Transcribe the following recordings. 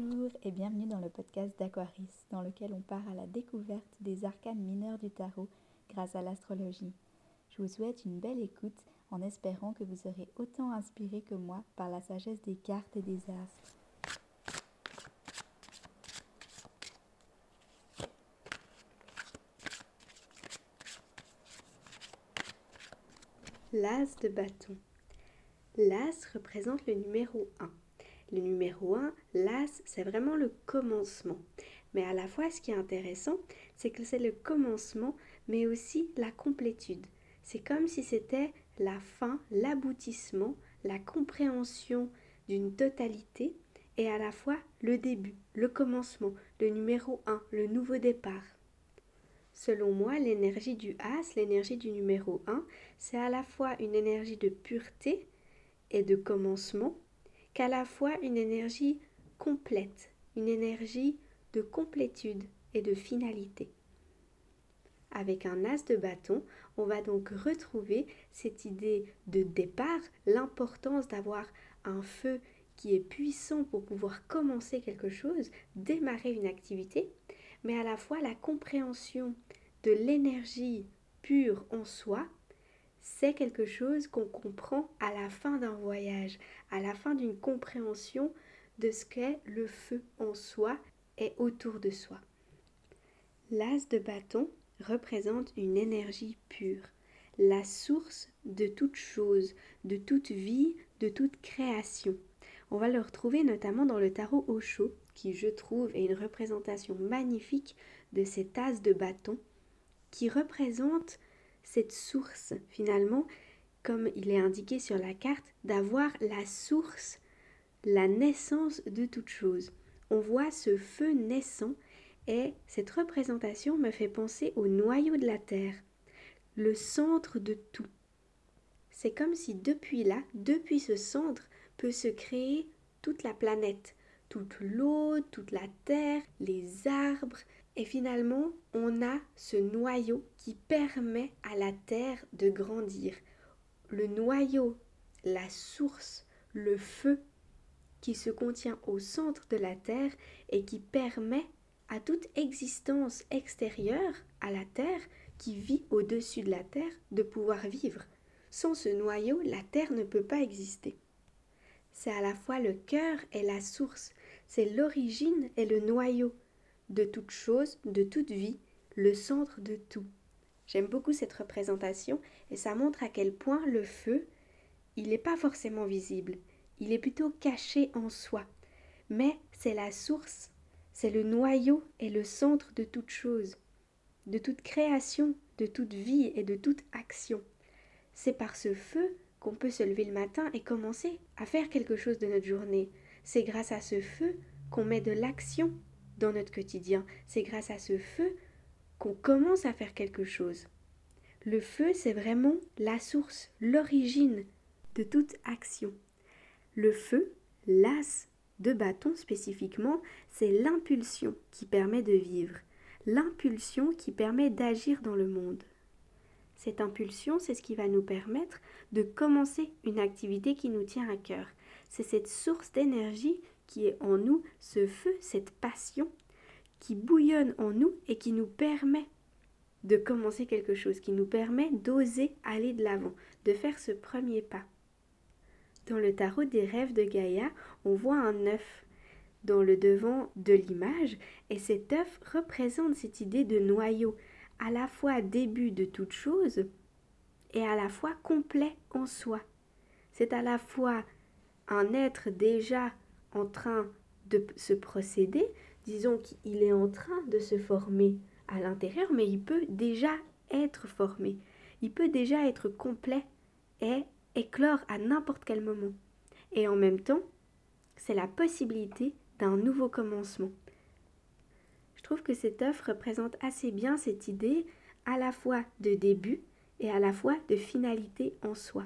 Bonjour et bienvenue dans le podcast d'Aquaris, dans lequel on part à la découverte des arcanes mineurs du tarot grâce à l'astrologie. Je vous souhaite une belle écoute en espérant que vous serez autant inspiré que moi par la sagesse des cartes et des astres. L'as de bâton. L'as représente le numéro 1. Le numéro 1, l'as, c'est vraiment le commencement. Mais à la fois, ce qui est intéressant, c'est que c'est le commencement, mais aussi la complétude. C'est comme si c'était la fin, l'aboutissement, la compréhension d'une totalité et à la fois le début, le commencement, le numéro 1, le nouveau départ. Selon moi, l'énergie du As, l'énergie du numéro 1, c'est à la fois une énergie de pureté et de commencement, qu'à la fois une énergie complète, une énergie de complétude et de finalité. Avec un as de bâton, on va donc retrouver cette idée de départ, l'importance d'avoir un feu qui est puissant pour pouvoir commencer quelque chose, démarrer une activité, mais à la fois la compréhension de l'énergie pure en soi c'est quelque chose qu'on comprend à la fin d'un voyage, à la fin d'une compréhension de ce qu'est le feu en soi et autour de soi. L'as de bâton représente une énergie pure, la source de toute chose, de toute vie, de toute création. On va le retrouver notamment dans le tarot Osho, qui je trouve est une représentation magnifique de cet as de bâton, qui représente cette source finalement, comme il est indiqué sur la carte, d'avoir la source, la naissance de toute chose. On voit ce feu naissant et cette représentation me fait penser au noyau de la Terre, le centre de tout. C'est comme si depuis là, depuis ce centre, peut se créer toute la planète, toute l'eau, toute la terre, les arbres, et finalement, on a ce noyau qui permet à la terre de grandir. Le noyau, la source, le feu qui se contient au centre de la terre et qui permet à toute existence extérieure à la terre qui vit au-dessus de la terre de pouvoir vivre. Sans ce noyau, la terre ne peut pas exister. C'est à la fois le cœur et la source, c'est l'origine et le noyau de toute chose, de toute vie, le centre de tout. J'aime beaucoup cette représentation et ça montre à quel point le feu, il n'est pas forcément visible, il est plutôt caché en soi. Mais c'est la source, c'est le noyau et le centre de toute chose, de toute création, de toute vie et de toute action. C'est par ce feu qu'on peut se lever le matin et commencer à faire quelque chose de notre journée. C'est grâce à ce feu qu'on met de l'action dans notre quotidien. C'est grâce à ce feu qu'on commence à faire quelque chose. Le feu, c'est vraiment la source, l'origine de toute action. Le feu, l'as de bâton spécifiquement, c'est l'impulsion qui permet de vivre, l'impulsion qui permet d'agir dans le monde. Cette impulsion, c'est ce qui va nous permettre de commencer une activité qui nous tient à cœur. C'est cette source d'énergie qui est en nous, ce feu, cette passion qui bouillonne en nous et qui nous permet de commencer quelque chose, qui nous permet d'oser aller de l'avant, de faire ce premier pas. Dans le tarot des rêves de Gaïa, on voit un œuf dans le devant de l'image et cet œuf représente cette idée de noyau, à la fois début de toute chose et à la fois complet en soi. C'est à la fois un être déjà en train de se procéder, disons qu'il est en train de se former à l'intérieur, mais il peut déjà être formé, il peut déjà être complet et éclore à n'importe quel moment. Et en même temps, c'est la possibilité d'un nouveau commencement. Je trouve que cette œuvre représente assez bien cette idée à la fois de début et à la fois de finalité en soi.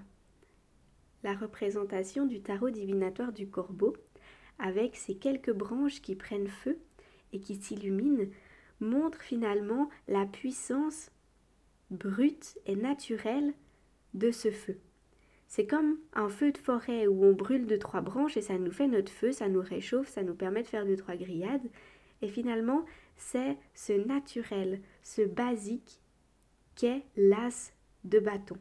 La représentation du tarot divinatoire du corbeau avec ces quelques branches qui prennent feu et qui s'illuminent, montre finalement la puissance brute et naturelle de ce feu. C'est comme un feu de forêt où on brûle deux trois branches et ça nous fait notre feu, ça nous réchauffe, ça nous permet de faire deux trois grillades. Et finalement, c'est ce naturel, ce basique qu'est l'as de bâton.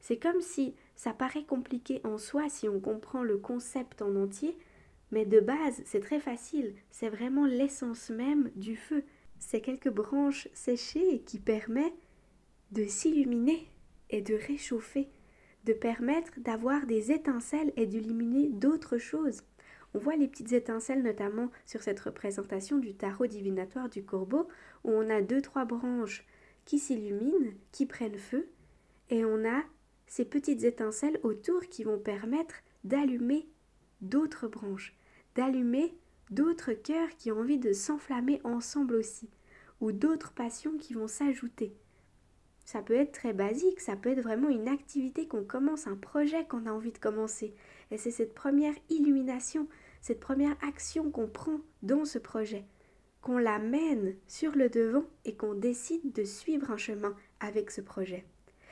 C'est comme si ça paraît compliqué en soi si on comprend le concept en entier, mais de base, c'est très facile, c'est vraiment l'essence même du feu. C'est quelques branches séchées qui permettent de s'illuminer et de réchauffer de permettre d'avoir des étincelles et d'illuminer d'autres choses. On voit les petites étincelles notamment sur cette représentation du tarot divinatoire du corbeau où on a deux trois branches qui s'illuminent, qui prennent feu et on a ces petites étincelles autour qui vont permettre d'allumer d'autres branches, d'allumer d'autres cœurs qui ont envie de s'enflammer ensemble aussi ou d'autres passions qui vont s'ajouter. Ça peut être très basique, ça peut être vraiment une activité qu'on commence, un projet qu'on a envie de commencer. Et c'est cette première illumination, cette première action qu'on prend dans ce projet, qu'on l'amène sur le devant et qu'on décide de suivre un chemin avec ce projet.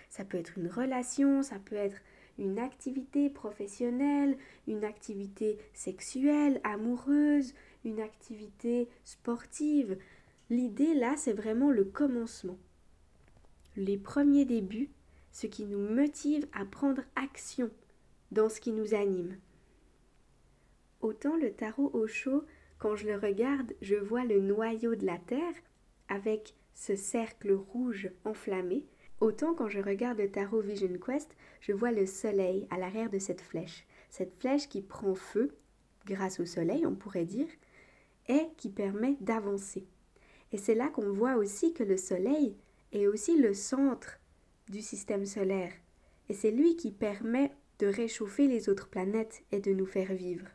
Ça peut être une relation, ça peut être une activité professionnelle, une activité sexuelle, amoureuse, une activité sportive. L'idée là, c'est vraiment le commencement les premiers débuts, ce qui nous motive à prendre action dans ce qui nous anime. Autant le tarot au chaud, quand je le regarde, je vois le noyau de la Terre avec ce cercle rouge enflammé, autant quand je regarde le tarot Vision Quest, je vois le soleil à l'arrière de cette flèche, cette flèche qui prend feu grâce au soleil, on pourrait dire, et qui permet d'avancer. Et c'est là qu'on voit aussi que le soleil, est aussi le centre du système solaire, et c'est lui qui permet de réchauffer les autres planètes et de nous faire vivre.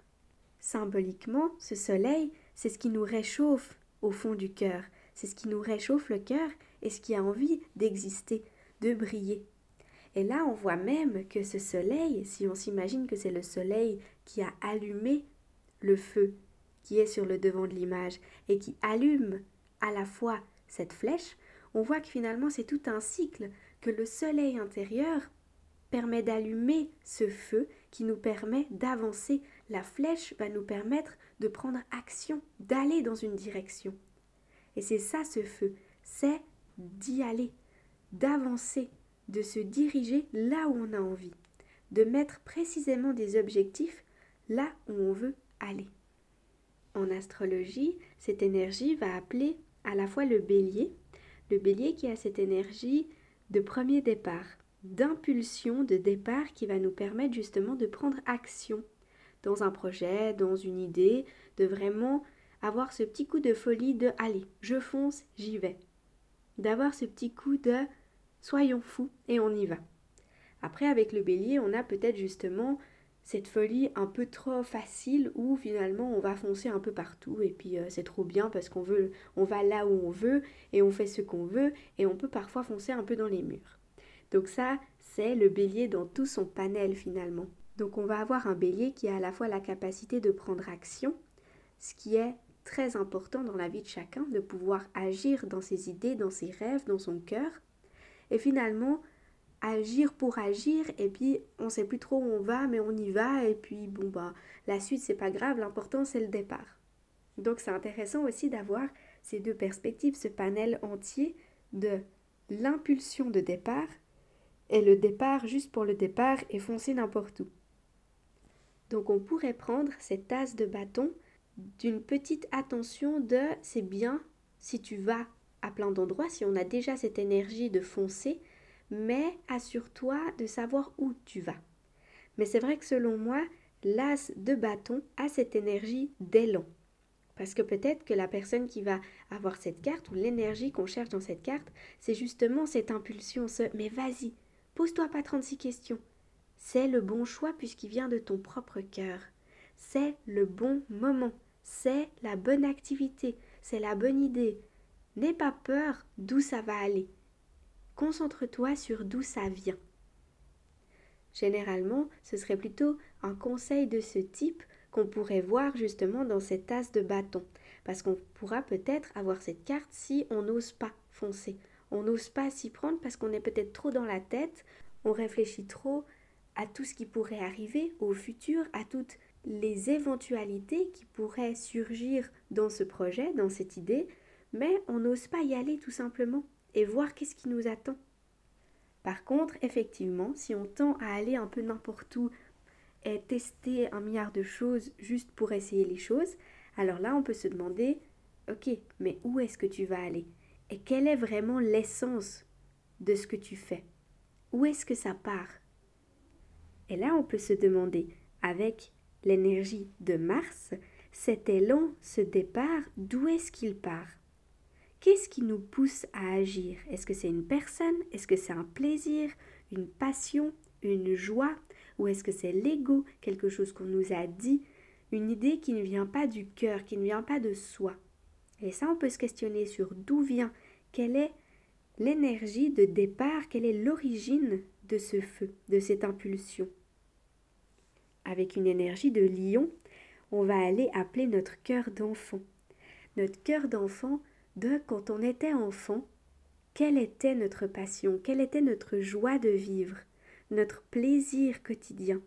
Symboliquement, ce soleil, c'est ce qui nous réchauffe au fond du cœur, c'est ce qui nous réchauffe le cœur et ce qui a envie d'exister, de briller. Et là, on voit même que ce soleil, si on s'imagine que c'est le soleil qui a allumé le feu qui est sur le devant de l'image et qui allume à la fois cette flèche, on voit que finalement c'est tout un cycle, que le soleil intérieur permet d'allumer ce feu qui nous permet d'avancer. La flèche va nous permettre de prendre action, d'aller dans une direction. Et c'est ça ce feu, c'est d'y aller, d'avancer, de se diriger là où on a envie, de mettre précisément des objectifs là où on veut aller. En astrologie, cette énergie va appeler à la fois le bélier, le bélier qui a cette énergie de premier départ, d'impulsion de départ qui va nous permettre justement de prendre action dans un projet, dans une idée, de vraiment avoir ce petit coup de folie de allez, je fonce, j'y vais. D'avoir ce petit coup de soyons fous et on y va. Après, avec le bélier, on a peut-être justement cette folie un peu trop facile où finalement on va foncer un peu partout et puis euh, c'est trop bien parce qu'on veut on va là où on veut et on fait ce qu'on veut et on peut parfois foncer un peu dans les murs. Donc ça, c'est le bélier dans tout son panel finalement. Donc on va avoir un bélier qui a à la fois la capacité de prendre action, ce qui est très important dans la vie de chacun, de pouvoir agir dans ses idées, dans ses rêves, dans son cœur, et finalement agir pour agir et puis on sait plus trop où on va mais on y va et puis bon bah la suite c'est pas grave l'important c'est le départ. Donc c'est intéressant aussi d'avoir ces deux perspectives, ce panel entier de l'impulsion de départ et le départ juste pour le départ et foncer n'importe où. Donc on pourrait prendre cette tasse de bâton d'une petite attention de c'est bien si tu vas à plein d'endroits, si on a déjà cette énergie de foncer, mais assure-toi de savoir où tu vas. Mais c'est vrai que selon moi, l'as de bâton a cette énergie d'élan. Parce que peut-être que la personne qui va avoir cette carte ou l'énergie qu'on cherche dans cette carte, c'est justement cette impulsion, ce mais vas-y, pose-toi pas 36 questions. C'est le bon choix puisqu'il vient de ton propre cœur. C'est le bon moment. C'est la bonne activité. C'est la bonne idée. N'aie pas peur d'où ça va aller. Concentre-toi sur d'où ça vient. Généralement, ce serait plutôt un conseil de ce type qu'on pourrait voir justement dans cette tasse de bâton. Parce qu'on pourra peut-être avoir cette carte si on n'ose pas foncer. On n'ose pas s'y prendre parce qu'on est peut-être trop dans la tête, on réfléchit trop à tout ce qui pourrait arriver au futur, à toutes les éventualités qui pourraient surgir dans ce projet, dans cette idée, mais on n'ose pas y aller tout simplement et voir qu'est-ce qui nous attend. Par contre, effectivement, si on tend à aller un peu n'importe où et tester un milliard de choses juste pour essayer les choses, alors là, on peut se demander, ok, mais où est-ce que tu vas aller? Et quelle est vraiment l'essence de ce que tu fais? Où est-ce que ça part? Et là, on peut se demander, avec l'énergie de Mars, cet élan, ce départ, d'où est-ce qu'il part? Qu'est-ce qui nous pousse à agir? Est-ce que c'est une personne? Est-ce que c'est un plaisir? Une passion? Une joie? Ou est-ce que c'est l'ego? Quelque chose qu'on nous a dit? Une idée qui ne vient pas du cœur, qui ne vient pas de soi. Et ça, on peut se questionner sur d'où vient, quelle est l'énergie de départ, quelle est l'origine de ce feu, de cette impulsion? Avec une énergie de lion, on va aller appeler notre cœur d'enfant. Notre cœur d'enfant de quand on était enfant, quelle était notre passion, quelle était notre joie de vivre, notre plaisir quotidien.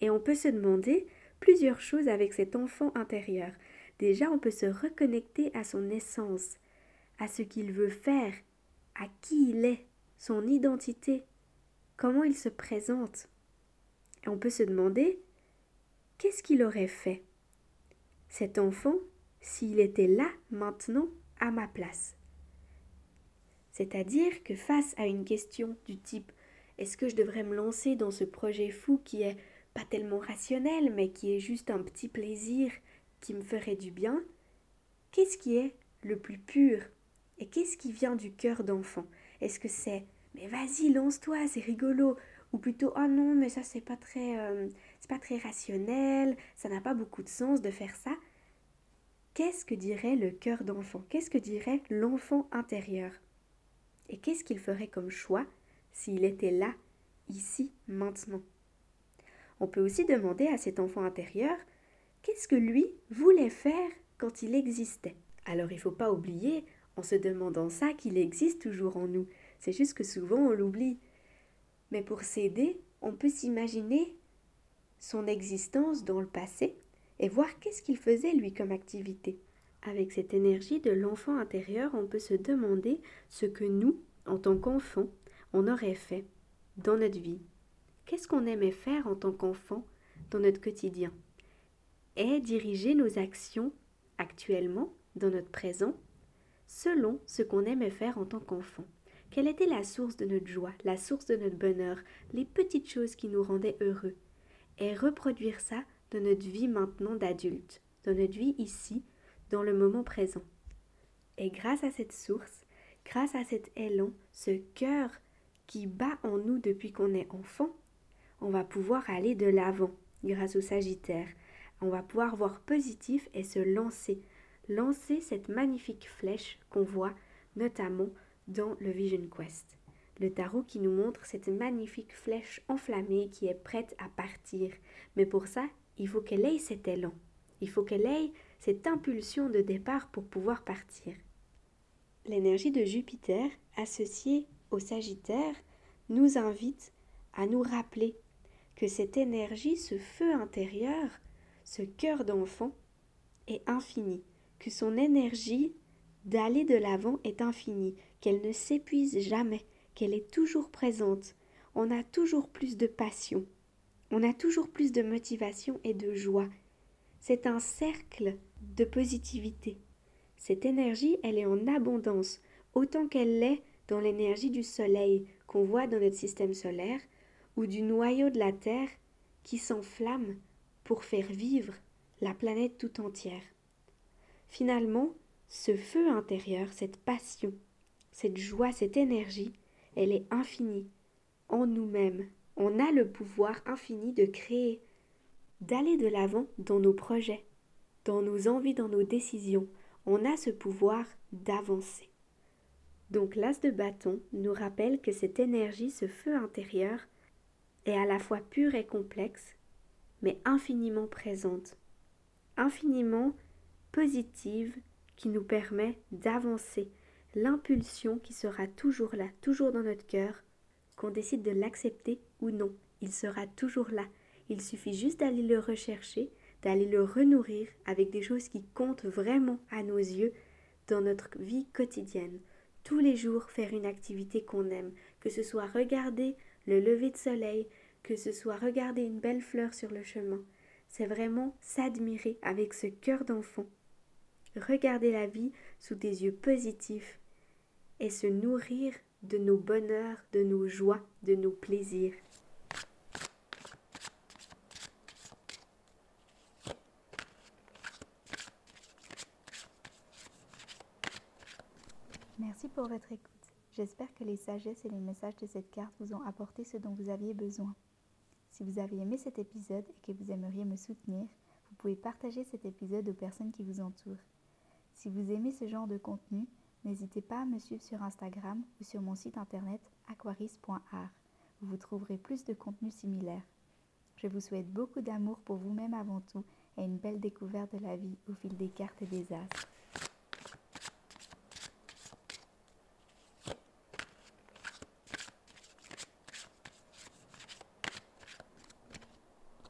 Et on peut se demander plusieurs choses avec cet enfant intérieur. Déjà, on peut se reconnecter à son essence, à ce qu'il veut faire, à qui il est, son identité, comment il se présente. Et on peut se demander qu'est-ce qu'il aurait fait, cet enfant, s'il était là maintenant à ma place. C'est-à-dire que face à une question du type est-ce que je devrais me lancer dans ce projet fou qui est pas tellement rationnel mais qui est juste un petit plaisir qui me ferait du bien, qu'est-ce qui est le plus pur et qu'est-ce qui vient du cœur d'enfant? Est-ce que c'est mais vas-y lance-toi c'est rigolo ou plutôt oh non mais ça c'est pas très euh, c'est pas très rationnel ça n'a pas beaucoup de sens de faire ça qu'est-ce que dirait le cœur d'enfant? Qu'est-ce que dirait l'enfant intérieur? Et qu'est-ce qu'il ferait comme choix s'il était là, ici, maintenant? On peut aussi demander à cet enfant intérieur qu'est-ce que lui voulait faire quand il existait? Alors il ne faut pas oublier, en se demandant ça, qu'il existe toujours en nous. C'est juste que souvent on l'oublie. Mais pour s'aider, on peut s'imaginer son existence dans le passé et voir qu'est-ce qu'il faisait lui comme activité. Avec cette énergie de l'enfant intérieur, on peut se demander ce que nous, en tant qu'enfants, on aurait fait dans notre vie. Qu'est-ce qu'on aimait faire en tant qu'enfant dans notre quotidien? Et diriger nos actions actuellement, dans notre présent, selon ce qu'on aimait faire en tant qu'enfant. Quelle était la source de notre joie, la source de notre bonheur, les petites choses qui nous rendaient heureux? Et reproduire ça de notre vie maintenant d'adulte, de notre vie ici, dans le moment présent. Et grâce à cette source, grâce à cet élan, ce cœur qui bat en nous depuis qu'on est enfant, on va pouvoir aller de l'avant grâce au Sagittaire. On va pouvoir voir positif et se lancer, lancer cette magnifique flèche qu'on voit notamment dans le Vision Quest. Le tarot qui nous montre cette magnifique flèche enflammée qui est prête à partir. Mais pour ça, il faut qu'elle ait cet élan, il faut qu'elle ait cette impulsion de départ pour pouvoir partir. L'énergie de Jupiter associée au Sagittaire nous invite à nous rappeler que cette énergie, ce feu intérieur, ce cœur d'enfant est infini, que son énergie d'aller de l'avant est infinie, qu'elle ne s'épuise jamais, qu'elle est toujours présente. On a toujours plus de passion, on a toujours plus de motivation et de joie. C'est un cercle de positivité. Cette énergie, elle est en abondance, autant qu'elle l'est dans l'énergie du soleil qu'on voit dans notre système solaire, ou du noyau de la Terre qui s'enflamme pour faire vivre la planète tout entière. Finalement, ce feu intérieur, cette passion, cette joie, cette énergie, elle est infinie en nous-mêmes, on a le pouvoir infini de créer, d'aller de l'avant dans nos projets, dans nos envies, dans nos décisions. On a ce pouvoir d'avancer. Donc l'as de bâton nous rappelle que cette énergie, ce feu intérieur, est à la fois pure et complexe, mais infiniment présente, infiniment positive, qui nous permet d'avancer, l'impulsion qui sera toujours là, toujours dans notre cœur, qu'on décide de l'accepter ou non, il sera toujours là. Il suffit juste d'aller le rechercher, d'aller le renourrir avec des choses qui comptent vraiment à nos yeux dans notre vie quotidienne. Tous les jours faire une activité qu'on aime, que ce soit regarder le lever de soleil, que ce soit regarder une belle fleur sur le chemin. C'est vraiment s'admirer avec ce cœur d'enfant. Regarder la vie sous des yeux positifs et se nourrir de nos bonheurs, de nos joies, de nos plaisirs. Merci pour votre écoute. J'espère que les sagesses et les messages de cette carte vous ont apporté ce dont vous aviez besoin. Si vous avez aimé cet épisode et que vous aimeriez me soutenir, vous pouvez partager cet épisode aux personnes qui vous entourent. Si vous aimez ce genre de contenu, n'hésitez pas à me suivre sur Instagram ou sur mon site internet aquaris.art où vous trouverez plus de contenu similaire. Je vous souhaite beaucoup d'amour pour vous-même avant tout et une belle découverte de la vie au fil des cartes et des astres.